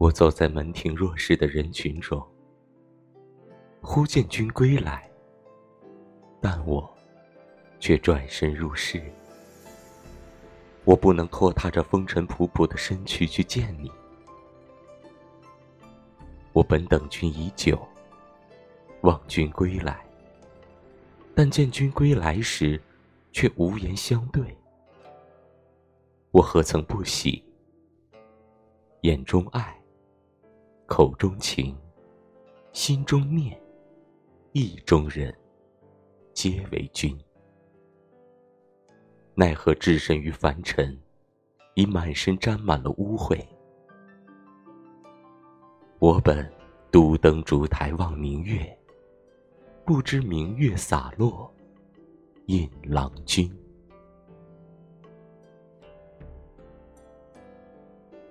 我走在门庭若市的人群中，忽见君归来，但我却转身入室。我不能拖沓着风尘仆仆的身躯去见你，我本等君已久，望君归来。但见君归来时，却无言相对。我何曾不喜？眼中爱，口中情，心中念，意中人，皆为君。奈何置身于凡尘，已满身沾满了污秽。我本独登烛台望明月，不知明月洒落，引郎君。